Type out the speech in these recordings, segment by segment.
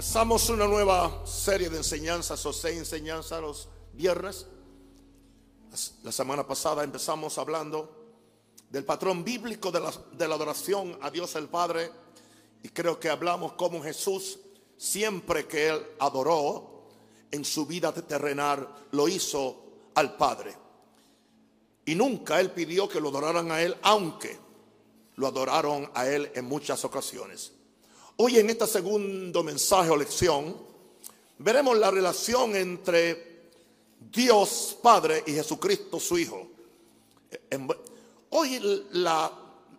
Empezamos una nueva serie de enseñanzas o seis enseñanzas los viernes. La semana pasada empezamos hablando del patrón bíblico de la, de la adoración a Dios el Padre y creo que hablamos como Jesús siempre que él adoró en su vida terrenal lo hizo al Padre. Y nunca él pidió que lo adoraran a él, aunque lo adoraron a él en muchas ocasiones. Hoy en este segundo mensaje o lección veremos la relación entre Dios Padre y Jesucristo su Hijo. Hoy la,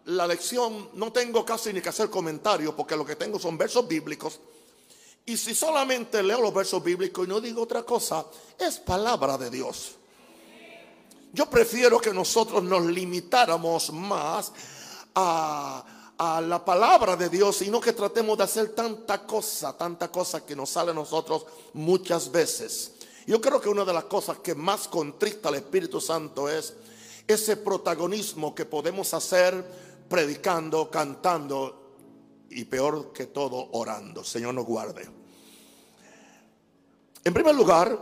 la lección no tengo casi ni que hacer comentarios porque lo que tengo son versos bíblicos. Y si solamente leo los versos bíblicos y no digo otra cosa, es palabra de Dios. Yo prefiero que nosotros nos limitáramos más a a la palabra de Dios y no que tratemos de hacer tanta cosa, tanta cosa que nos sale a nosotros muchas veces. Yo creo que una de las cosas que más contrista al Espíritu Santo es ese protagonismo que podemos hacer predicando, cantando y peor que todo orando. Señor nos guarde. En primer lugar,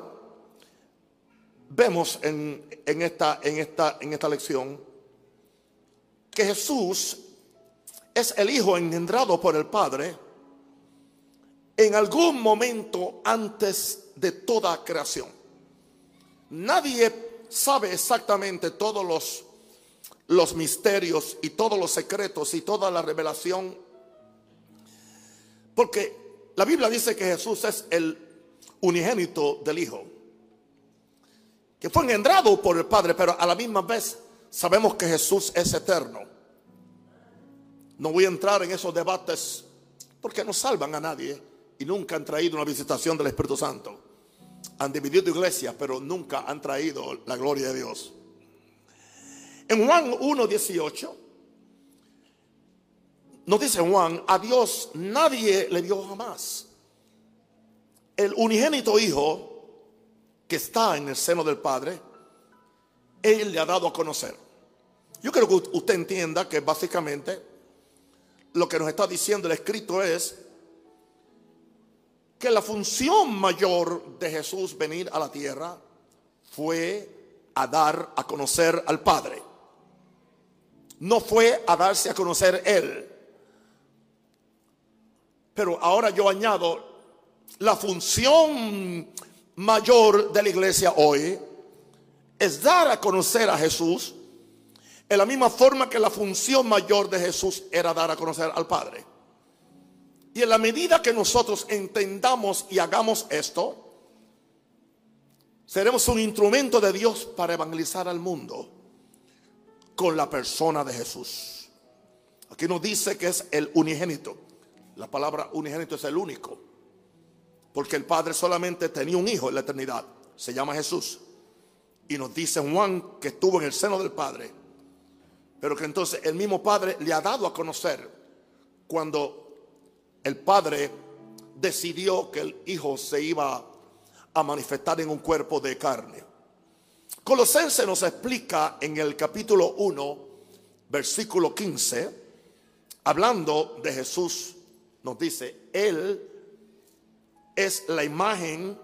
vemos en, en, esta, en, esta, en esta lección que Jesús es el Hijo engendrado por el Padre en algún momento antes de toda creación. Nadie sabe exactamente todos los, los misterios y todos los secretos y toda la revelación. Porque la Biblia dice que Jesús es el unigénito del Hijo. Que fue engendrado por el Padre, pero a la misma vez sabemos que Jesús es eterno. No voy a entrar en esos debates porque no salvan a nadie y nunca han traído una visitación del Espíritu Santo. Han dividido iglesias, pero nunca han traído la gloria de Dios. En Juan 1.18 nos dice Juan, a Dios nadie le dio jamás. El unigénito Hijo que está en el seno del Padre, Él le ha dado a conocer. Yo creo que usted entienda que básicamente lo que nos está diciendo el escrito es que la función mayor de Jesús venir a la tierra fue a dar a conocer al Padre. No fue a darse a conocer Él. Pero ahora yo añado, la función mayor de la iglesia hoy es dar a conocer a Jesús en la misma forma que la función mayor de Jesús era dar a conocer al Padre. Y en la medida que nosotros entendamos y hagamos esto, seremos un instrumento de Dios para evangelizar al mundo con la persona de Jesús. Aquí nos dice que es el unigénito. La palabra unigénito es el único. Porque el Padre solamente tenía un hijo en la eternidad. Se llama Jesús. Y nos dice Juan que estuvo en el seno del Padre pero que entonces el mismo Padre le ha dado a conocer cuando el Padre decidió que el Hijo se iba a manifestar en un cuerpo de carne. Colosense nos explica en el capítulo 1, versículo 15, hablando de Jesús, nos dice, Él es la imagen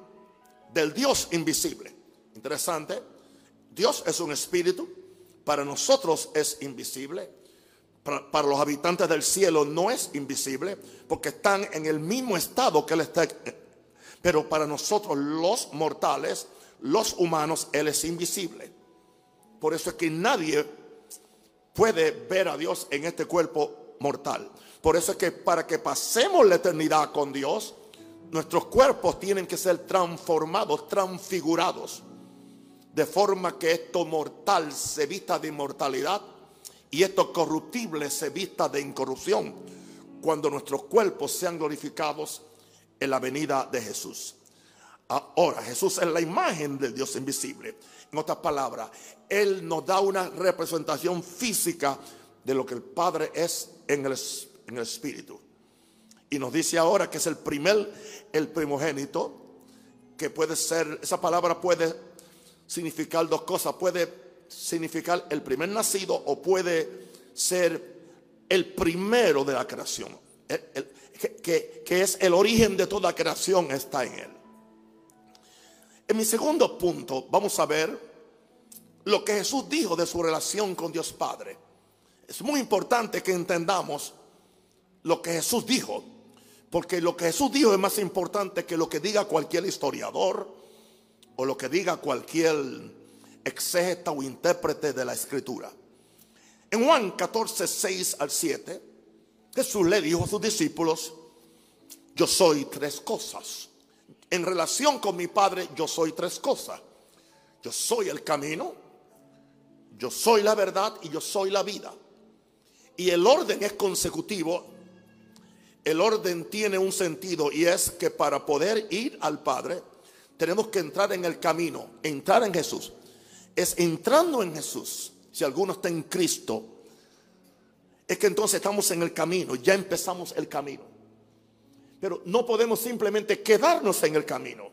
del Dios invisible. Interesante. Dios es un espíritu para nosotros es invisible. Para, los habitantes del cielo no es invisible porque están en el mismo estado que Él está. Pero para nosotros los mortales, los humanos, Él es invisible. Por eso es que nadie puede ver a Dios en este cuerpo mortal. Por eso es que para que pasemos la eternidad con Dios, nuestros cuerpos tienen que ser transformados, transfigurados de forma que esto mortal se vista de inmortalidad y esto corruptible se vista de incorrupción, cuando nuestros cuerpos sean glorificados en la venida de Jesús. Ahora, Jesús es la imagen del Dios invisible. En otras palabras, Él nos da una representación física de lo que el Padre es en el, en el Espíritu. Y nos dice ahora que es el primer, el primogénito, que puede ser, esa palabra puede significar dos cosas. Puede significar el primer nacido o puede ser el primero de la creación. que, que es el origen de toda creación, está en Él. En mi segundo punto, vamos a ver lo que Jesús dijo de su relación con Dios Padre. Es muy importante que entendamos lo que Jesús dijo, porque lo que Jesús dijo es más importante que lo que diga cualquier historiador o lo que diga cualquier exégeta o intérprete de la escritura. En Juan 14, 6 al 7, Jesús le dijo a sus discípulos, yo soy tres cosas. En relación con mi Padre, yo soy tres cosas. Yo soy el camino, yo soy la verdad y yo soy la vida. Y el orden es consecutivo. El orden tiene un sentido y es que para poder ir al Padre tenemos que entrar en el camino, entrar en Jesús. Es entrando en Jesús. Si alguno está en Cristo, es que entonces estamos en el camino, ya empezamos el camino. Pero no podemos simplemente quedarnos en el camino.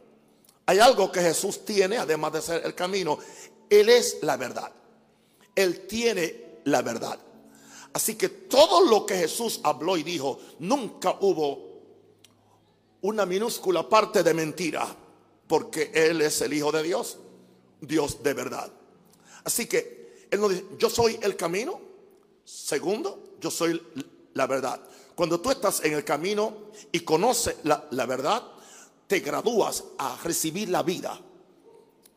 Hay algo que Jesús tiene, además de ser el camino. Él es la verdad. Él tiene la verdad. Así que todo lo que Jesús habló y dijo, nunca hubo una minúscula parte de mentira, porque Él es el Hijo de Dios, Dios de verdad. Así que Él nos dice, yo soy el camino. Segundo, yo soy la verdad. Cuando tú estás en el camino y conoces la, la verdad, te gradúas a recibir la vida.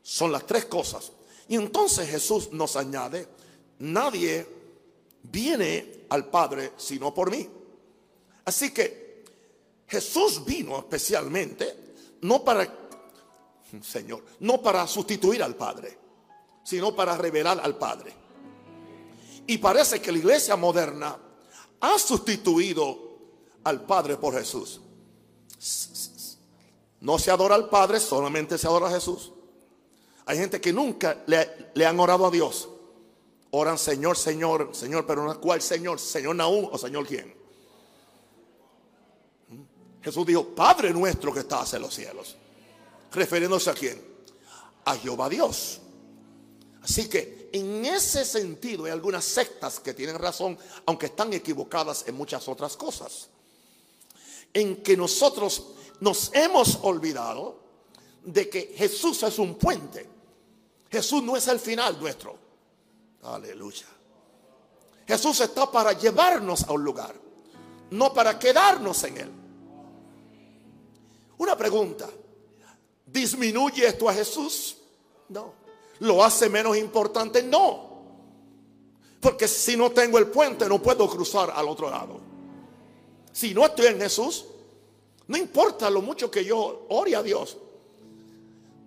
Son las tres cosas. Y entonces Jesús nos añade, nadie viene al Padre sino por mí. Así que Jesús vino especialmente no para, Señor, no para sustituir al Padre, sino para revelar al Padre. Y parece que la iglesia moderna ha sustituido al Padre por Jesús. No se adora al Padre, solamente se adora a Jesús. Hay gente que nunca le, han orado a Dios. Oran Señor, Señor, Señor, pero no cuál Señor, Señor Naúm o Señor quién. Jesús dijo, Padre nuestro que estás en los cielos. Refiriéndose a quién? A Jehová Dios. Así que en ese sentido hay algunas sectas que tienen razón, aunque están equivocadas en muchas otras cosas. En que nosotros nos hemos olvidado de que Jesús es un puente. Jesús no es el final nuestro. Aleluya. Jesús está para llevarnos a un lugar, no para quedarnos en él. Una pregunta. ¿Disminuye esto a Jesús? No. ¿Lo hace menos importante? No. Porque si no tengo el puente no puedo cruzar al otro lado. Si no estoy en Jesús, no importa lo mucho que yo ore a Dios.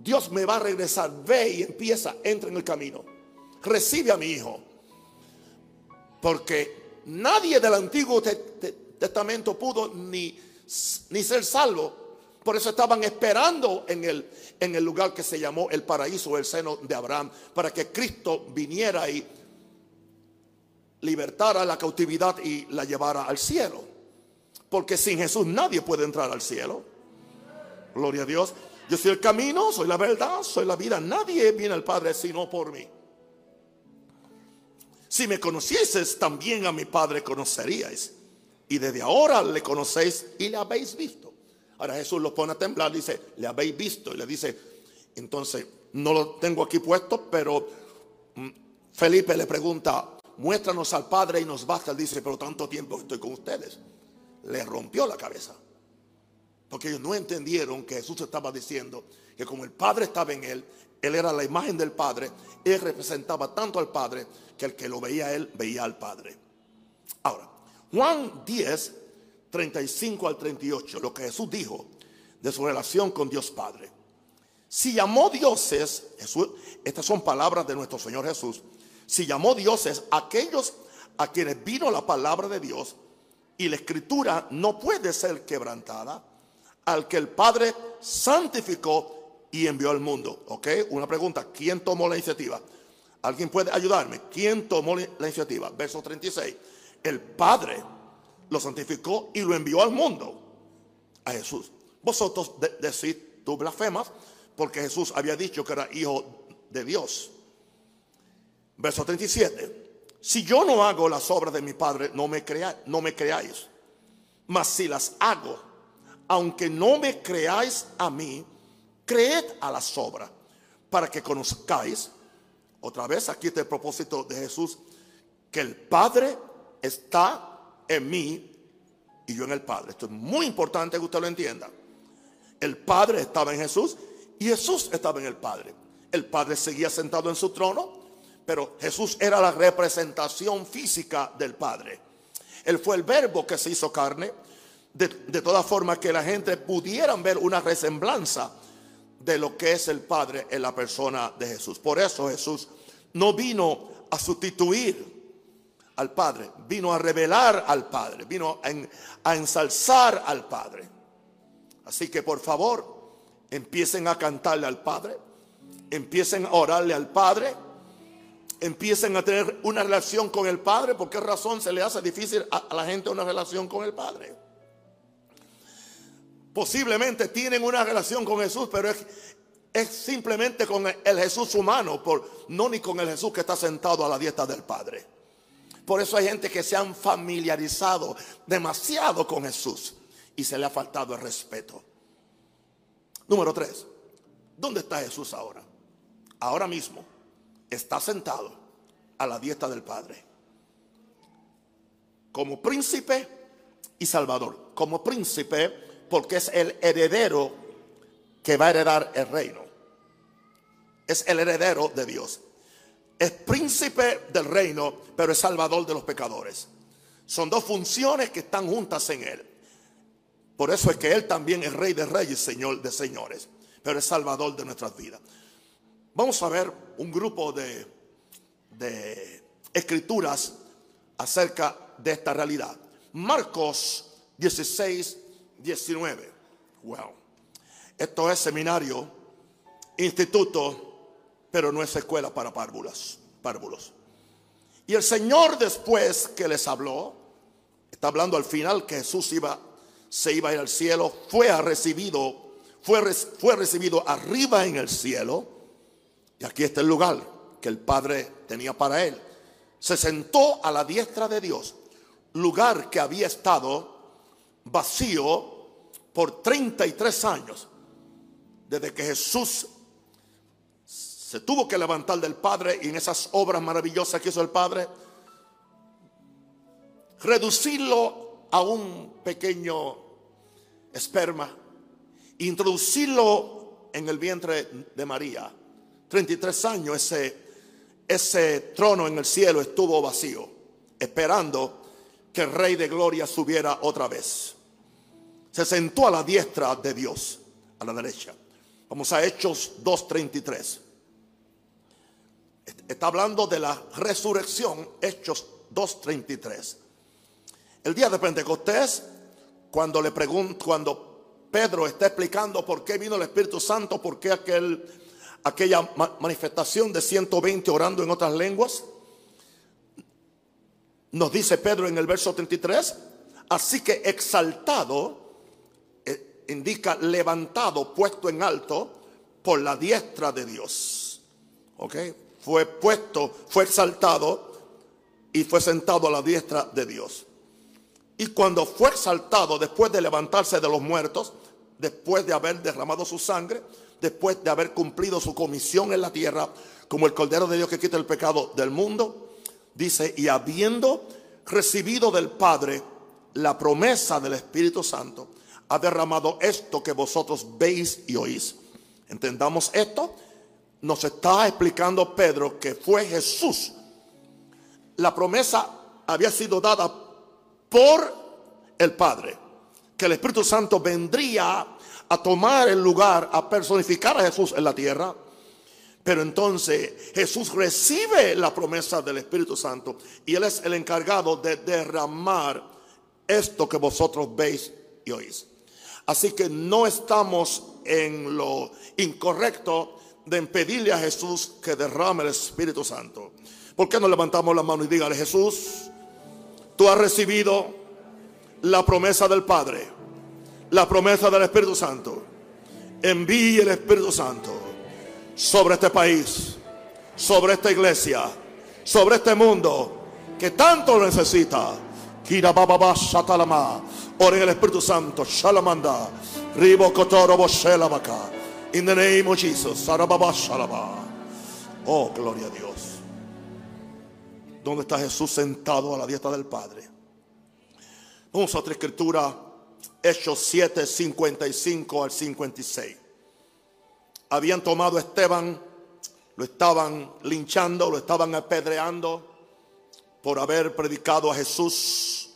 Dios me va a regresar. Ve y empieza, entra en el camino recibe a mi hijo. Porque nadie del Antiguo Testamento pudo ni, ni ser salvo. Por eso estaban esperando en el, en el lugar que se llamó el paraíso, el seno de Abraham, para que Cristo viniera y libertara la cautividad y la llevara al cielo. Porque sin Jesús nadie puede entrar al cielo. Gloria a Dios. Yo soy el camino, soy la verdad, soy la vida. Nadie viene al Padre sino por mí. Si me conocieses, también a mi Padre conoceríais. Y desde ahora le conocéis y le habéis visto. Ahora Jesús lo pone a temblar, dice, le habéis visto. Y le dice, entonces, no lo tengo aquí puesto, pero mm, Felipe le pregunta, muéstranos al Padre y nos basta. Él dice, pero tanto tiempo estoy con ustedes. Le rompió la cabeza. Porque ellos no entendieron que Jesús estaba diciendo que como el Padre estaba en él, él era la imagen del Padre, él representaba tanto al Padre que el que lo veía a él veía al Padre. Ahora, Juan 10, 35 al 38, lo que Jesús dijo de su relación con Dios Padre. Si llamó dioses, estas son palabras de nuestro Señor Jesús, si llamó dioses aquellos a quienes vino la palabra de Dios y la escritura no puede ser quebrantada, al que el Padre santificó y envió al mundo. ¿Ok? Una pregunta, ¿quién tomó la iniciativa? ¿Alguien puede ayudarme? ¿Quién tomó la iniciativa? Verso 36. El Padre lo santificó y lo envió al mundo. A Jesús. Vosotros decís, tú blasfemas, porque Jesús había dicho que era hijo de Dios. Verso 37. Si yo no hago las obras de mi Padre, no me, no me creáis. mas si las hago, aunque no me creáis a mí, creed a la sobra, para que conozcáis, otra vez aquí está el propósito de Jesús, que el Padre está en mí y yo en el Padre. Esto es muy importante que usted lo entienda. El Padre estaba en Jesús y Jesús estaba en el Padre. El Padre seguía sentado en su trono, pero Jesús era la representación física del Padre. Él fue el verbo que se hizo carne, de, de toda forma que la gente pudieran ver una resemblanza de lo que es el Padre en la persona de Jesús. Por eso Jesús no vino a sustituir al Padre, vino a revelar al Padre, vino a, ensalzar al Padre. Así que por favor, empiecen a cantarle al Padre, empiecen a orarle al Padre, empiecen a tener una relación con el Padre. ¿Por qué razón se le hace difícil a la gente una relación con el Padre? Posiblemente tienen una relación con Jesús, pero es, es simplemente con el Jesús humano, por, no ni con el Jesús que está sentado a la dieta del Padre. Por eso hay gente que se han familiarizado demasiado con Jesús y se le ha faltado el respeto. Número tres, ¿dónde está Jesús ahora? Ahora mismo está sentado a la dieta del Padre. Como príncipe y salvador. Como príncipe porque es el heredero que va a heredar el reino. Es el heredero de Dios. Es príncipe del reino, pero es salvador de los pecadores. Son dos funciones que están juntas en él. Por eso es que él también es rey de reyes, señor de señores, pero es salvador de nuestras vidas. Vamos a ver un grupo de, de escrituras acerca de esta realidad. Marcos 16, 19. Wow. Esto es seminario, instituto, pero no es escuela para párvulos. párvulos. Y el Señor después que les habló, está hablando al final que Jesús iba, se iba a ir al cielo, fue recibido, fue, fue recibido arriba en el cielo. Y aquí está el lugar que el Padre tenía para él. Se sentó a la diestra de Dios, lugar que había estado vacío por 33 años, desde que Jesús se tuvo que levantar del Padre y en esas obras maravillosas que hizo el Padre, reducirlo a un pequeño esperma, introducirlo en el vientre de María. 33 años ese, ese trono en el cielo estuvo vacío, esperando que el Rey de Gloria subiera otra vez. Se sentó a la diestra de Dios, a la derecha. Vamos a Hechos 2.33. Está hablando de la resurrección, Hechos 2.33. El día de Pentecostés, cuando le pregunto, cuando Pedro está explicando por qué vino el Espíritu Santo, por qué aquel, aquella manifestación de 120 orando en otras lenguas, nos dice Pedro en el verso 33, así que exaltado, eh, indica levantado, puesto en alto por la diestra de Dios. ¿Ok? Fue puesto, fue exaltado y fue sentado a la diestra de Dios. Y cuando fue exaltado después de levantarse de los muertos, después de haber derramado su sangre, después de haber cumplido su comisión en la tierra, como el Cordero de Dios que quita el pecado del mundo, Dice, y habiendo recibido del Padre la promesa del Espíritu Santo, ha derramado esto que vosotros veis y oís. Entendamos esto. Nos está explicando Pedro que fue Jesús. La promesa había sido dada por el Padre. Que el Espíritu Santo vendría a tomar el lugar, a personificar a Jesús en la tierra pero entonces Jesús recibe la promesa del Espíritu Santo y Él es el encargado de derramar esto que vosotros veis y oís. Así que no estamos en lo incorrecto de impedirle a Jesús que derrame el Espíritu Santo. ¿Por qué no levantamos la mano y dígale, Jesús, tú has recibido la promesa del Padre, la promesa del Espíritu Santo? Envíe el Espíritu Santo sobre este país, sobre esta iglesia, sobre este mundo que tanto lo necesita. Ora en el Espíritu Santo. Shalamanda. Ribo kotoro boshelabaka. In the name of Jesus. Oh, gloria a Dios. ¿Dónde está Jesús sentado a la diestra del Padre? Vamos a otra escritura. Hechos 7, 55 al 56. Habían tomado a Esteban, lo estaban linchando, lo estaban apedreando por haber predicado a Jesús.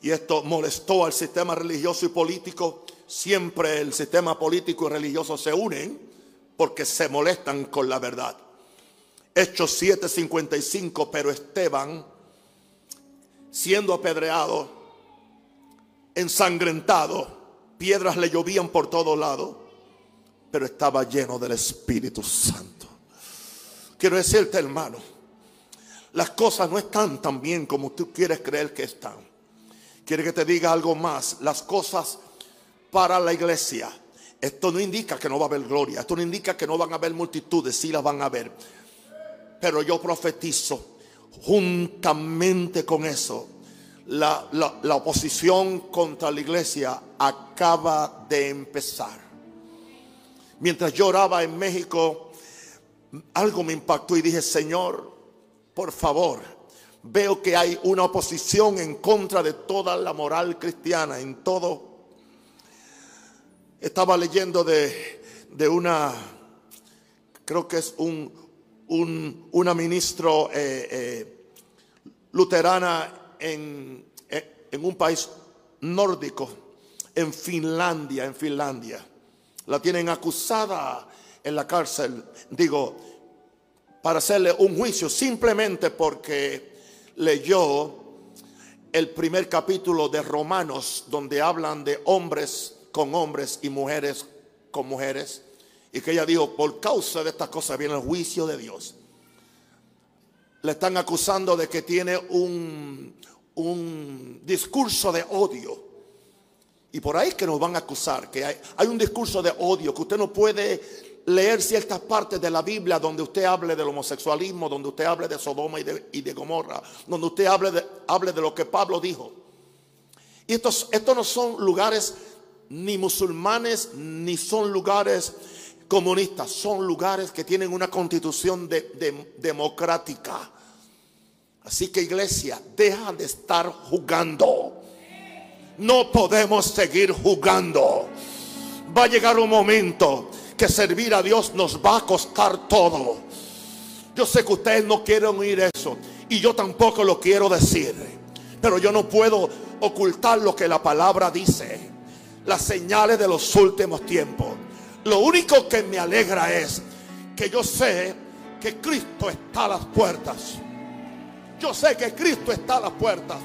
Y esto molestó al sistema religioso y político. Siempre el sistema político y religioso se unen porque se molestan con la verdad. Hechos 7:55, pero Esteban, siendo apedreado, ensangrentado, piedras le llovían por todo lado, pero estaba lleno del Espíritu Santo. Quiero decirte, hermano, las cosas no están tan bien como tú quieres creer que están. Quiere que te diga algo más. Las cosas para la iglesia. Esto no indica que no va a haber gloria. Esto no indica que no van a haber multitudes. Sí las van a haber. Pero yo profetizo juntamente con eso. La, la oposición contra la iglesia acaba de empezar. Mientras yo oraba en México, algo me impactó y dije, Señor, por favor, veo que hay una oposición en contra de toda la moral cristiana, en todo. Estaba leyendo de, de una, creo que es un, un una ministro eh, eh, luterana en, en un país nórdico, en Finlandia, en Finlandia. La tienen acusada en la cárcel, digo, para hacerle un juicio simplemente porque leyó el primer capítulo de Romanos donde hablan de hombres con hombres y mujeres con mujeres. Y que ella dijo, por causa de estas cosas viene el juicio de Dios. Le están acusando de que tiene un, un discurso de odio. Y por ahí que nos van a acusar, que hay, hay un discurso de odio, que usted no puede leer ciertas partes de la Biblia donde usted hable del homosexualismo, donde usted hable de Sodoma y de, Gomorra, donde usted hable de, hable de lo que Pablo dijo. Y estos, estos no son lugares ni musulmanes, ni son lugares comunistas, son lugares que tienen una constitución democrática. Así que iglesia, deja de estar jugando. No podemos seguir jugando. Va a llegar un momento que servir a Dios nos va a costar todo. Yo sé que ustedes no quieren oír eso y yo tampoco lo quiero decir. Pero yo no puedo ocultar lo que la palabra dice. Las señales de los últimos tiempos. Lo único que me alegra es que yo sé que Cristo está a las puertas. Yo sé que Cristo está a las puertas.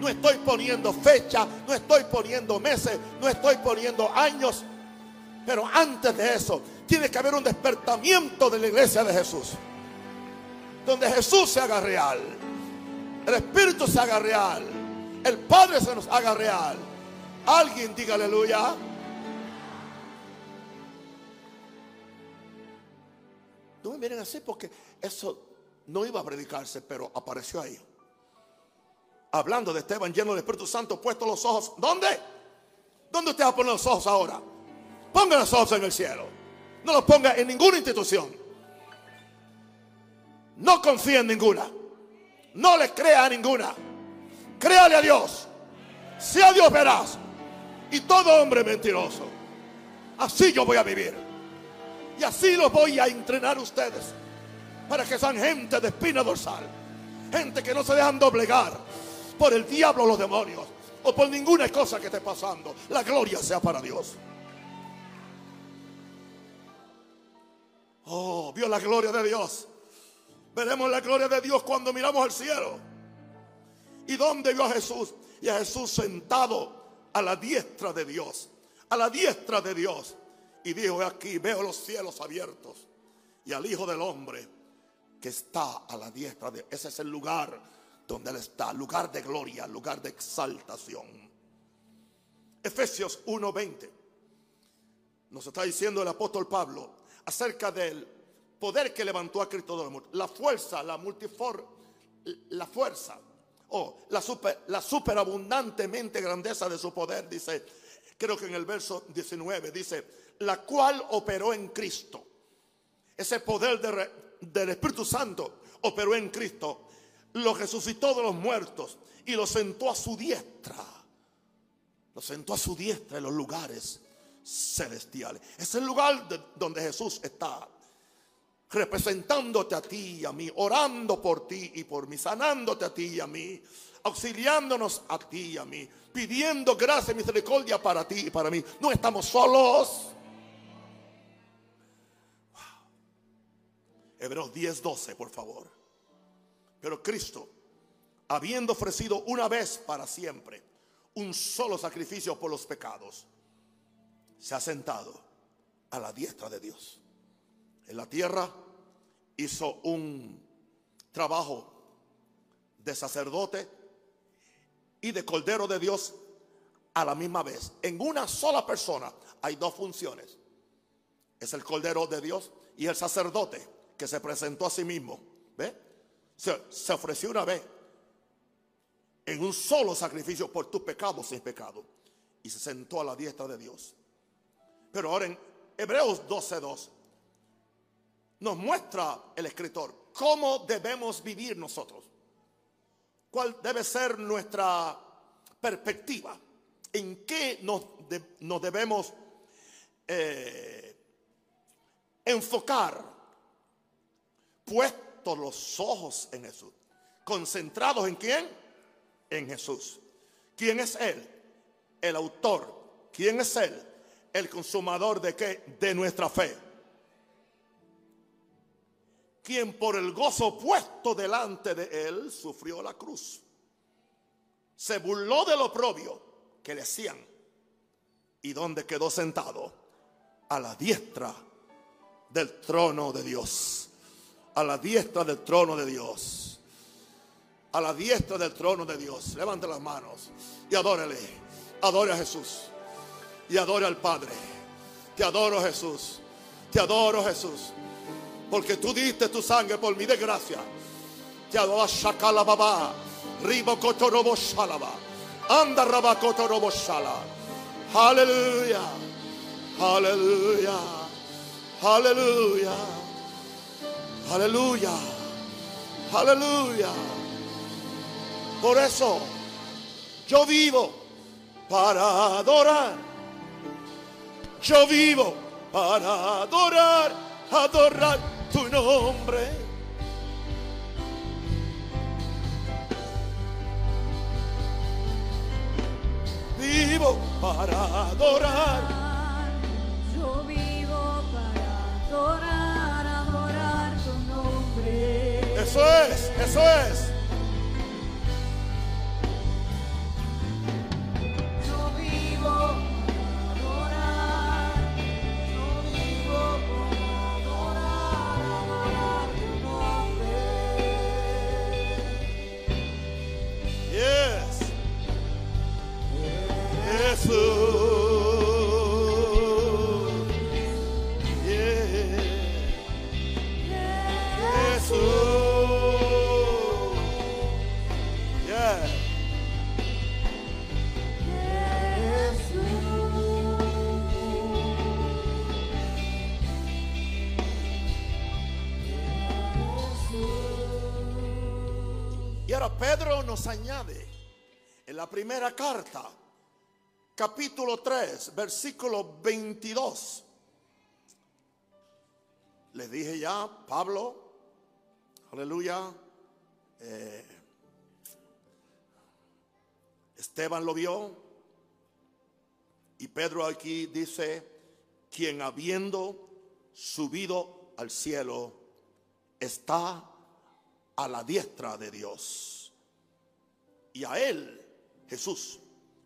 No estoy poniendo fecha, no estoy poniendo meses, no estoy poniendo años. Pero antes de eso, tiene que haber un despertamiento de la iglesia de Jesús. Donde Jesús se haga real. El Espíritu se haga real. El Padre se nos haga real. Alguien diga aleluya. No me miren así porque eso no iba a predicarse, pero apareció ahí. Hablando de Esteban lleno del Espíritu Santo, puesto los ojos. ¿Dónde? ¿Dónde usted va a poner los ojos ahora? Ponga los ojos en el cielo. No los ponga en ninguna institución. No confía en ninguna. No le crea a ninguna. Créale a Dios. Sea Dios verás. Y todo hombre mentiroso. Así yo voy a vivir. Y así los voy a entrenar ustedes. Para que sean gente de espina dorsal. Gente que no se dejan doblegar por el diablo o los demonios. O por ninguna cosa que esté pasando. La gloria sea para Dios. Oh, vio la gloria de Dios. Veremos la gloria de Dios cuando miramos al cielo. ¿Y dónde vio a Jesús? Y a Jesús sentado a la diestra de Dios. A la diestra de Dios. Y dijo, aquí veo los cielos abiertos. Y al Hijo del Hombre que está a la diestra de Ese es el lugar donde Él está. Lugar de gloria, lugar de exaltación. Efesios 1:20. Nos está diciendo el apóstol Pablo acerca del poder que levantó a Cristo la. La fuerza, la multifor, la fuerza. Oh, la, super, la superabundantemente grandeza de su poder, dice, creo que en el verso 19, dice, la cual operó en Cristo. Ese poder del Espíritu Santo operó en Cristo, lo resucitó de los muertos y lo sentó a su diestra. Lo sentó a su diestra en los lugares celestiales. Es el lugar donde Jesús está representándote a ti y a mí, orando por ti y por mí, sanándote a ti y a mí, auxiliándonos a ti y a mí, pidiendo gracia y misericordia para ti y para mí. No estamos solos. Hebreos 10, 12, por favor. Pero Cristo, habiendo ofrecido una vez para siempre un solo sacrificio por los pecados, se ha sentado a la diestra de Dios en la tierra, hizo un trabajo de sacerdote y de cordero de Dios a la misma vez. En una sola persona hay dos funciones. Es el cordero de Dios y el sacerdote que se presentó a sí mismo. ¿Ve? Se, ofreció una vez en un solo sacrificio por tus pecados sin pecado. Y se sentó a la diestra de Dios. Pero ahora en Hebreos 12.2 nos muestra el escritor cómo debemos vivir nosotros. ¿Cuál debe ser nuestra perspectiva? ¿En qué nos, debemos eh, enfocar? Puestos los ojos en Jesús. ¿Concentrados en quién? En Jesús. ¿Quién es Él? El autor. ¿Quién es Él? El consumador de qué? De nuestra fe quien por el gozo puesto delante de él sufrió la cruz. Se burló del oprobio que le hacían. ¿Y donde quedó sentado? A la diestra del trono de Dios. A la diestra del trono de Dios. A la diestra del trono de Dios. Levante las manos y adórele. Adore a Jesús. Y adore al Padre. Te adoro Jesús. Te adoro Jesús. Porque tú diste tu sangre por mi desgracia. Te adoro shakala baba. Ribo kotorobo shalaba. Anda raba kotorobo. Aleluya. Aleluya. Aleluya. Aleluya. Aleluya. Por eso yo vivo para adorar. Yo vivo para adorar, adorar tu nombre. Vivo para adorar. Yo vivo para adorar, adorar tu nombre. Eso es, eso es. Pedro nos añade en la primera carta, capítulo 3, versículo 22. Les dije ya, Pablo, aleluya, eh, Esteban lo vio, y Pedro aquí dice, quien habiendo subido al cielo está a la diestra de Dios y a Él, Jesús,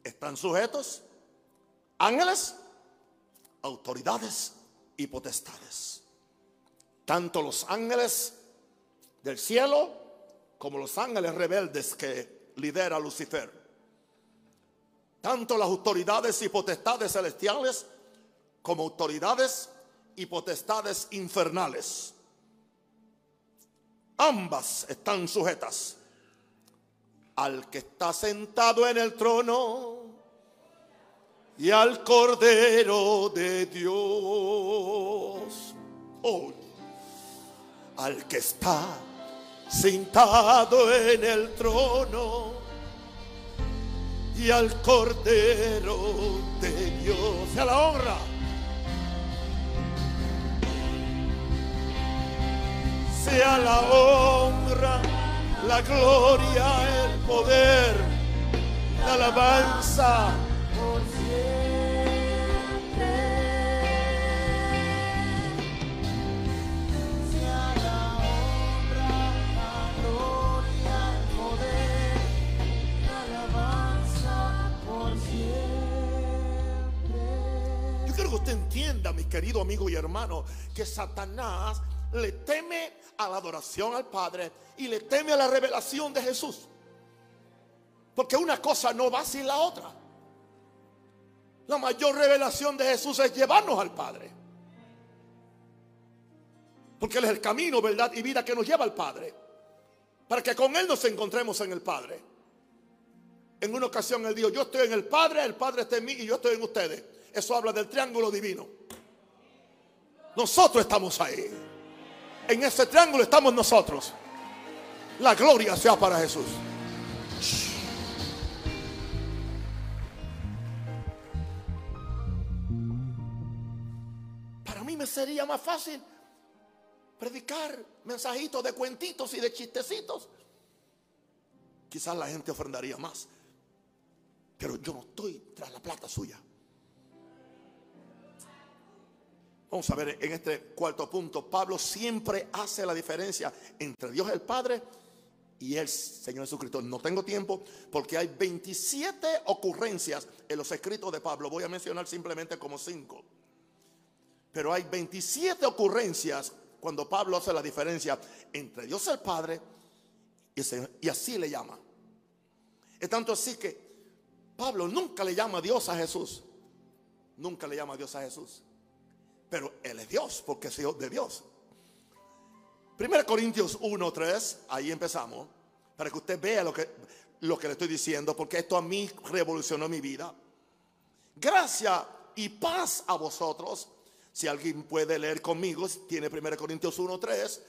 están sujetos ángeles, autoridades y potestades. Tanto los ángeles del cielo como los ángeles rebeldes que lidera Lucifer. Tanto las autoridades y potestades celestiales como autoridades y potestades infernales. Ambas están sujetas al que está sentado en el trono y al Cordero de Dios. Oh, al que está sentado en el trono y al Cordero de Dios. A la honra. Sea la honra, la gloria, el poder, la alabanza. por siempre. Sea la honra, la gloria, el poder, la alabanza por siempre. Yo quiero que usted entienda, mi querido amigo y hermano, que Satanás le teme a la adoración al Padre y le teme a la revelación de Jesús. Porque una cosa no va sin la otra. La mayor revelación de Jesús es llevarnos al Padre. Porque Él es el camino, verdad y vida que nos lleva al Padre. Para que con Él nos encontremos en el Padre. En una ocasión Él dijo, yo estoy en el Padre, el Padre está en mí y yo estoy en ustedes. Eso habla del triángulo divino. Nosotros estamos ahí. En ese triángulo estamos nosotros. La gloria sea para Jesús. Para mí me sería más fácil predicar mensajitos de cuentitos y de chistecitos. Quizás la gente ofrendaría más. Pero yo no estoy tras la plata suya. Vamos a ver en este cuarto punto, Pablo siempre hace la diferencia entre Dios el Padre y el Señor Jesucristo. No tengo tiempo porque hay 27 ocurrencias en los escritos de Pablo. Voy a mencionar simplemente como 5. Pero hay 27 ocurrencias cuando Pablo hace la diferencia entre Dios el Padre y, Señor, y así le llama. Es tanto así que Pablo nunca le llama a Dios a Jesús. Nunca le llama a Dios a Jesús. Pero Él es Dios porque es Hijo de Dios. 1 Corintios 1, 3, ahí empezamos. Para que usted vea lo que, lo que le estoy diciendo, porque esto a mí revolucionó mi vida. Gracia y paz a vosotros. Si alguien puede leer conmigo, tiene 1 Corintios 1, 3.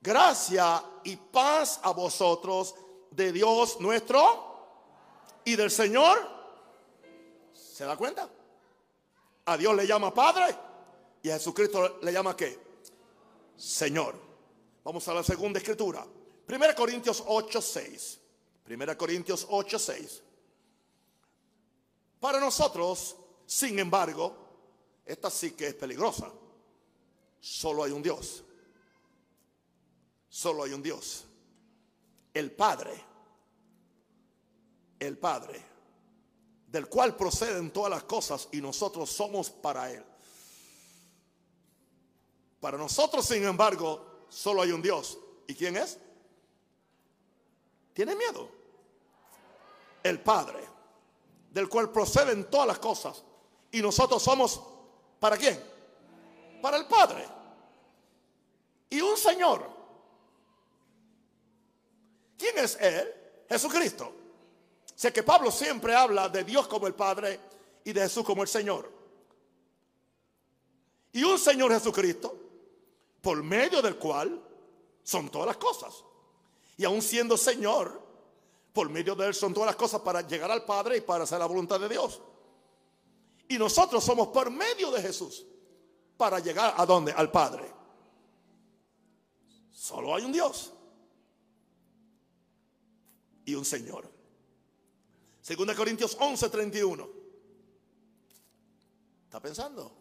Gracia y paz a vosotros de Dios nuestro y del Señor. ¿Se da cuenta? A Dios le llama Padre y a Jesucristo le llama qué? Señor. Vamos a la segunda escritura. 1 Corintios 8, 6. 1 Corintios 8, 6. Para nosotros, sin embargo, esta sí que es peligrosa. Solo hay un Dios. Solo hay un Dios. El Padre. El Padre. Del cual proceden todas las cosas y nosotros somos para Él. Para nosotros, sin embargo, solo hay un Dios. ¿Y quién es? ¿Tiene miedo? El Padre, del cual proceden todas las cosas. Y nosotros somos, ¿para quién? Para el Padre. Y un Señor. ¿Quién es Él? Jesucristo. Sé que Pablo siempre habla de Dios como el Padre y de Jesús como el Señor. Y un Señor Jesucristo, por medio del cual son todas las cosas. Y aún siendo Señor, por medio de Él son todas las cosas para llegar al Padre y para hacer la voluntad de Dios. Y nosotros somos por medio de Jesús para llegar a dónde? Al Padre. Solo hay un Dios y un Señor. Segunda Corintios 11, 31. ¿Está pensando?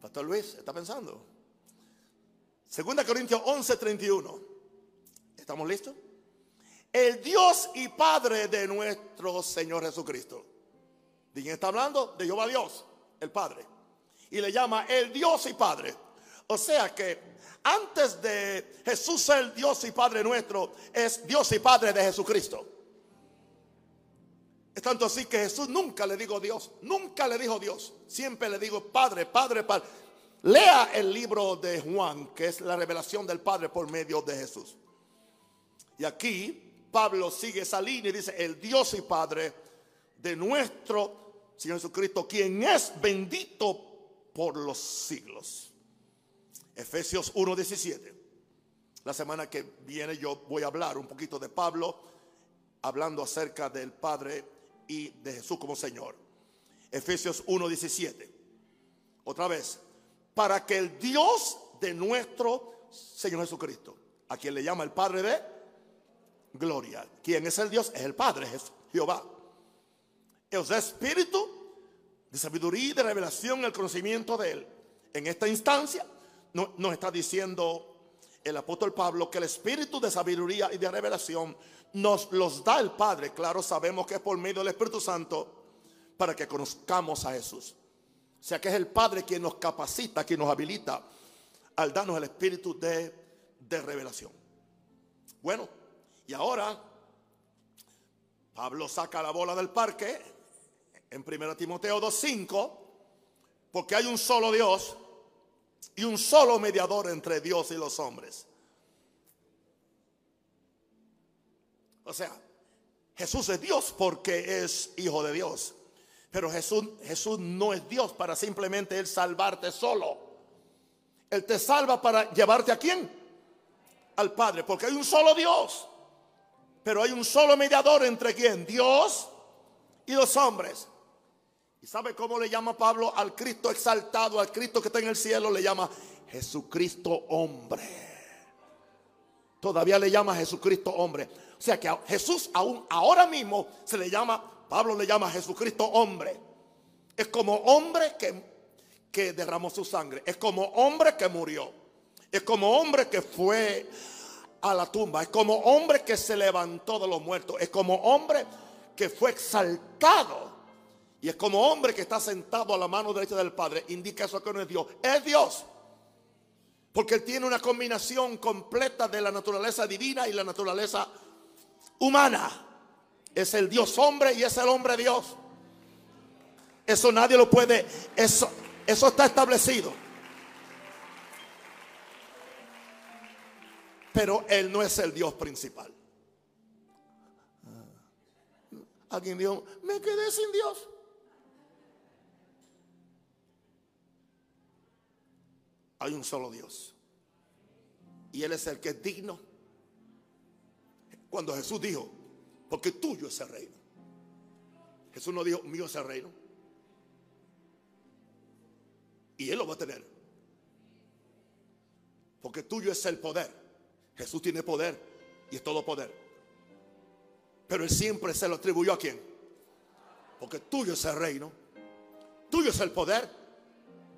Pastor Luis, ¿está pensando? Segunda Corintios 11, 31. ¿Estamos listos? El Dios y Padre de nuestro Señor Jesucristo. ¿De quién está hablando? De Jehová Dios, el Padre. Y le llama el Dios y Padre. O sea que antes de Jesús ser Dios y Padre nuestro, es Dios y Padre de Jesucristo. Es tanto así que Jesús nunca le dijo Dios, nunca le dijo Dios, siempre le digo Padre, Padre, Padre. Lea el libro de Juan, que es la revelación del Padre por medio de Jesús. Y aquí Pablo sigue esa línea y dice, el Dios y Padre de nuestro Señor Jesucristo, quien es bendito por los siglos. Efesios 1:17. La semana que viene yo voy a hablar un poquito de Pablo, hablando acerca del Padre y de Jesús como Señor. Efesios 1:17. Otra vez, para que el Dios de nuestro Señor Jesucristo, a quien le llama el Padre de gloria, ¿quién es el Dios? Es el Padre, es Jehová. Es espíritu de sabiduría y de revelación, el conocimiento de Él. En esta instancia no- nos está diciendo el apóstol Pablo que el espíritu de sabiduría y de revelación nos los da el Padre. Claro, sabemos que es por medio del Espíritu Santo para que conozcamos a Jesús. O sea que es el Padre quien nos capacita, quien nos habilita al darnos el espíritu de, revelación. Bueno, y ahora Pablo saca la bola del parque en 1 Timoteo 2.5, porque hay un solo Dios y un solo mediador entre Dios y los hombres. O sea, Jesús es Dios porque es hijo de Dios. Pero Jesús, Jesús no es Dios para simplemente Él salvarte solo. Él te salva para llevarte a quién? Al Padre, porque hay un solo Dios. Pero hay un solo mediador entre quién? Dios y los hombres. ¿Y sabe cómo le llama Pablo al Cristo exaltado, al Cristo que está en el cielo? Le llama Jesucristo hombre. Todavía le llama Jesucristo hombre. O sea que a Jesús aún ahora mismo se le llama, Pablo le llama Jesucristo hombre. Es como hombre que, que derramó su sangre. Es como hombre que murió. Es como hombre que fue a la tumba. Es como hombre que se levantó de los muertos. Es como hombre que fue exaltado. Y es como hombre que está sentado a la mano derecha del Padre. Indica eso que no es Dios. Es Dios. Porque Él tiene una combinación completa de la naturaleza divina y la naturaleza humana. Es el Dios hombre y es el hombre Dios. Eso nadie lo puede. Eso, eso está establecido. Pero Él no es el Dios principal. Alguien dijo, me quedé sin Dios. Hay un solo Dios. Y Él es el que es digno. Cuando Jesús dijo, porque tuyo es el reino. Jesús no dijo, mío es el reino. Y Él lo va a tener. Porque tuyo es el poder. Jesús tiene poder y es todo poder. Pero Él siempre se lo atribuyó a quién. Porque tuyo es el reino. Tuyo es el poder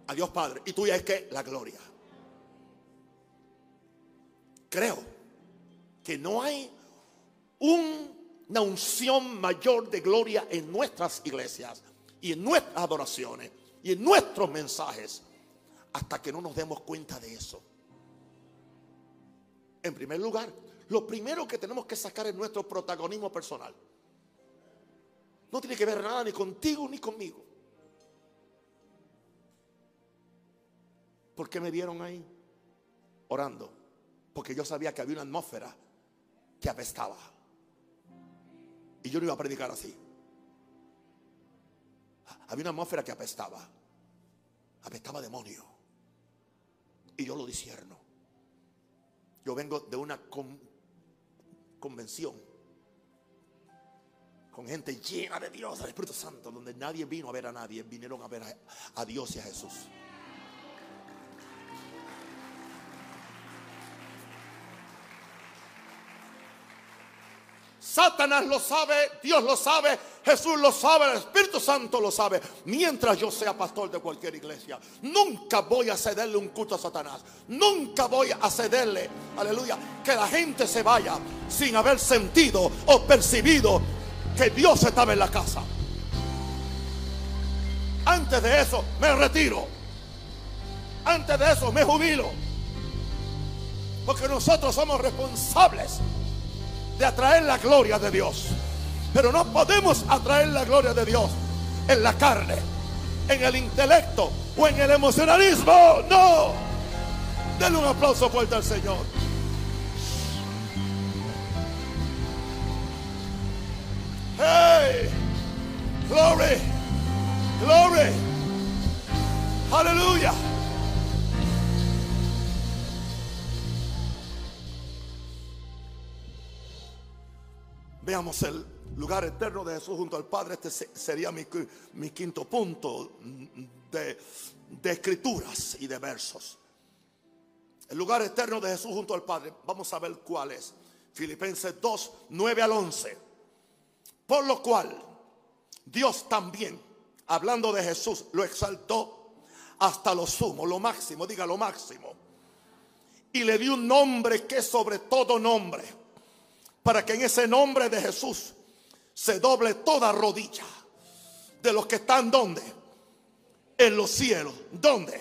a Dios Padre. Y tuya es que la gloria. Creo que no hay un- una unción mayor de gloria en nuestras iglesias y en nuestras adoraciones y en nuestros mensajes hasta que no nos demos cuenta de eso. En primer lugar, lo primero que tenemos que sacar es nuestro protagonismo personal. No tiene que ver nada ni contigo ni conmigo. ¿Por qué me vieron ahí? Orando. Porque yo sabía que había una atmósfera que apestaba. Y yo no iba a predicar así. Había una atmósfera que apestaba. Apestaba demonio. Y yo lo disierno. Yo vengo de una con- convención con gente llena de Dios, del Espíritu Santo, donde nadie vino a ver a nadie, vinieron a ver a, a Dios y a Jesús. Satanás lo sabe, Dios lo sabe, Jesús lo sabe, el Espíritu Santo lo sabe. Mientras yo sea pastor de cualquier iglesia, nunca voy a cederle un culto a Satanás. Nunca voy a cederle, aleluya, que la gente se vaya sin haber sentido o percibido que Dios estaba en la casa. Antes de eso me retiro. Antes de eso me jubilo. Porque nosotros somos responsables de atraer la gloria de Dios. Pero no podemos atraer la gloria de Dios en la carne, en el intelecto o en el emocionalismo. No. Denle un aplauso fuerte al Señor. Glory. Glory. Glory. Aleluya. Veamos el lugar eterno de Jesús junto al Padre. Este se- sería mi, mi quinto punto de, de escrituras y de versos. El lugar eterno de Jesús junto al Padre. Vamos a ver cuál es. Filipenses 2, 9 al 11. Por lo cual, Dios también, hablando de Jesús, lo exaltó hasta lo sumo, lo máximo, diga lo máximo. Y le dio un nombre que sobre todo nombre, para que en ese nombre de Jesús se doble toda rodilla de los que están donde? En los cielos. ¿Dónde?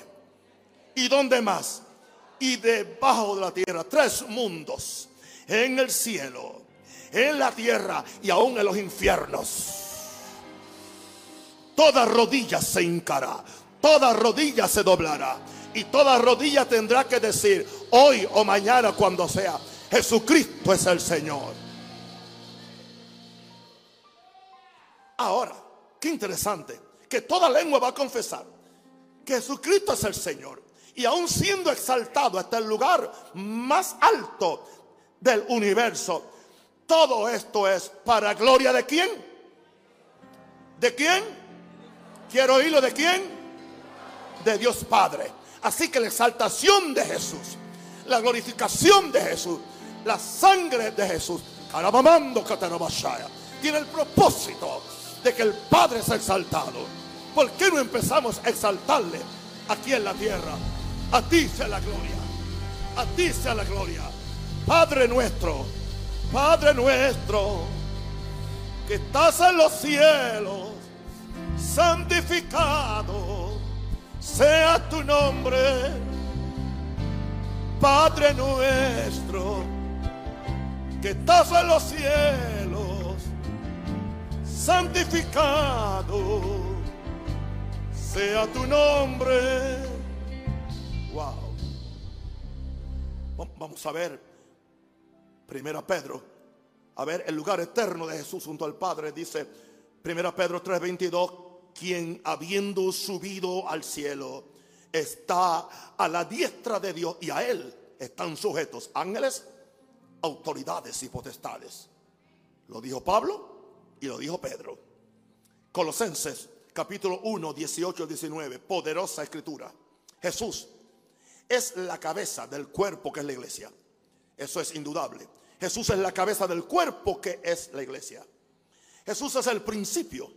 ¿Y dónde más? Y debajo de la tierra. Tres mundos. En el cielo, en la tierra y aún en los infiernos. Toda rodilla se hincará. Toda rodilla se doblará. Y toda rodilla tendrá que decir hoy o mañana cuando sea. Jesucristo es el Señor. Ahora, qué interesante, que toda lengua va a confesar que Jesucristo es el Señor. Y aún siendo exaltado hasta el lugar más alto del universo, todo esto es para gloria de quién? ¿De quién? Quiero oírlo de quién? De Dios Padre. Así que la exaltación de Jesús, la glorificación de Jesús, la sangre de Jesús, Carabamando Catarabashaya, tiene el propósito de que el Padre sea exaltado. ¿Por qué no empezamos a exaltarle aquí en la tierra? A ti sea la gloria, a ti sea la gloria. Padre nuestro, Padre nuestro, que estás en los cielos, santificado sea tu nombre, Padre nuestro, que estás en los cielos, santificado sea tu nombre. Wow. Va- Vamos a ver, primera Pedro, a ver el lugar eterno de Jesús junto al Padre, dice primera Pedro 3:22, quien habiendo subido al cielo está a la diestra de Dios y a él están sujetos ángeles, autoridades y potestades. Lo dijo Pablo y lo dijo Pedro. Colosenses capítulo 1, 18 19, poderosa escritura. Jesús es la cabeza del cuerpo que es la iglesia. Eso es indudable. Jesús es la cabeza del cuerpo que es la iglesia. Jesús es el principio,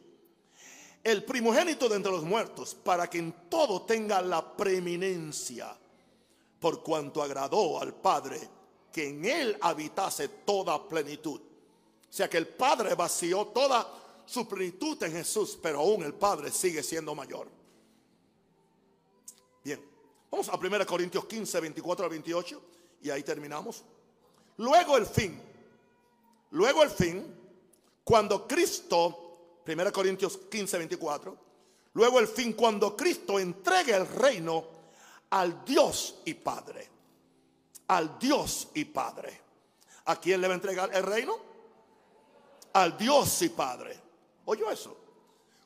el primogénito de entre los muertos, para que en todo tenga la preeminencia, por cuanto agradó al Padre que en él habitase toda plenitud. O sea que el Padre vació toda su plenitud en Jesús, pero aún el Padre sigue siendo mayor. Bien, vamos a 1 Corintios 15, 24 al 28 y ahí terminamos. Luego el fin, luego el fin, cuando Cristo, 1 Corintios 15, 24, luego el fin, cuando Cristo entregue el reino al Dios y Padre, al Dios y Padre. ¿A quién le va a entregar el reino? Al Dios y Padre. ¿Oyó eso?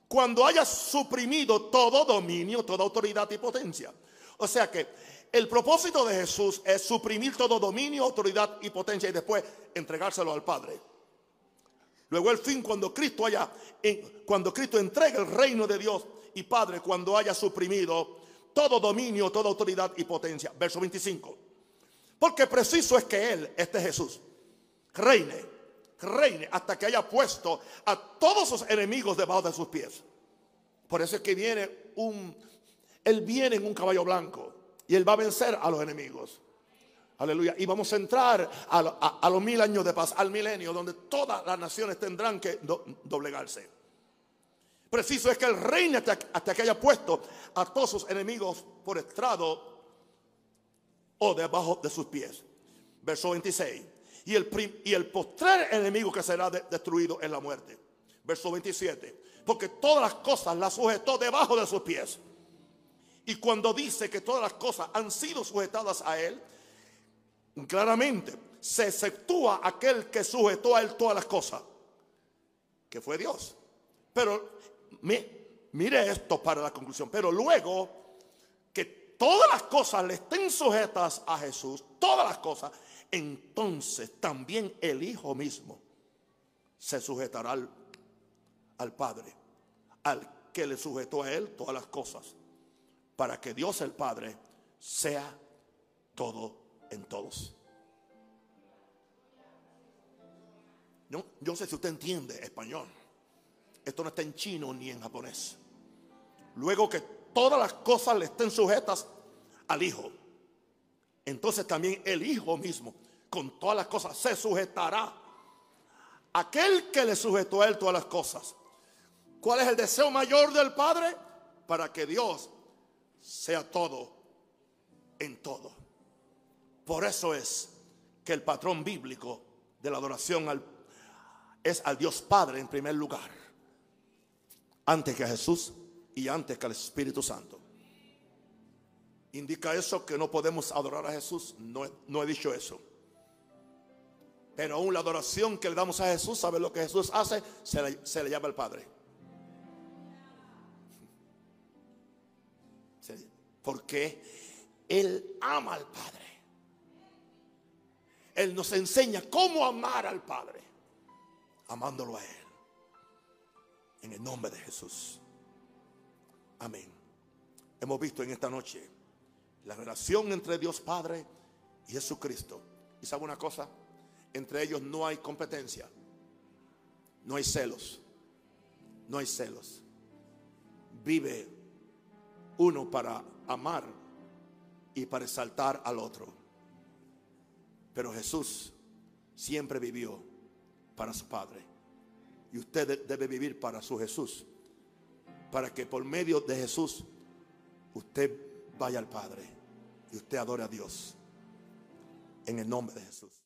Cuando haya suprimido todo dominio, toda autoridad y potencia. O sea que el propósito de Jesús es suprimir todo dominio, autoridad y potencia y después entregárselo al Padre. Luego el fin cuando Cristo haya cuando Cristo entregue el reino de Dios y Padre cuando haya suprimido todo dominio, toda autoridad y potencia. Verso 25. Porque preciso es que él, este Jesús, reine, reine hasta que haya puesto a todos sus enemigos debajo de sus pies. Por eso es que viene un, él viene en un caballo blanco y él va a vencer a los enemigos. Aleluya. Y vamos a entrar a, lo- a- a los mil años de paz, al milenio, donde todas las naciones tendrán que do- doblegarse. Preciso es que él reine hasta, hasta que haya puesto a todos sus enemigos por estrado o debajo de sus pies. Verso 26. Y el, y el postrer enemigo que será de- destruido en la muerte. Verso 27. Porque todas las cosas las sujetó debajo de sus pies. Y cuando dice que todas las cosas han sido sujetadas a él, claramente se exceptúa aquel que sujetó a él todas las cosas. que fue Dios. Pero mi- mire esto para la conclusión. Pero luego todas las cosas le estén sujetas a Jesús, todas las cosas, entonces también el Hijo mismo se sujetará al, Padre, al que le sujetó a él todas las cosas, para que Dios el Padre sea todo en todos. No, yo sé si usted entiende español. Esto no está en chino ni en japonés. Luego que todas las cosas le estén sujetas al Hijo, entonces también el Hijo mismo, con todas las cosas, se sujetará. Aquel que le sujetó a él todas las cosas. ¿Cuál es el deseo mayor del Padre? Para que Dios sea todo en todo. Por eso es que el patrón bíblico de la adoración es al Dios Padre en primer lugar, antes que a Jesús y antes que al Espíritu Santo. ¿Indica eso que no podemos adorar a Jesús? No, no he dicho eso. Pero aún la adoración que le damos a Jesús, ¿sabe lo que Jesús hace? Se le, se le llama al Padre. Porque Él ama al Padre. Él nos enseña cómo amar al Padre. Amándolo a Él. En el nombre de Jesús. Amén. Hemos visto en esta noche la relación entre Dios Padre y Jesucristo. ¿Y sabe una cosa? Entre ellos no hay competencia. No hay celos. No hay celos. Vive uno para amar y para exaltar al otro. Pero Jesús siempre vivió para su Padre. Y usted de- debe vivir para su Jesús. Para que por medio de Jesús usted vaya al Padre y usted adore a Dios. En el nombre de Jesús.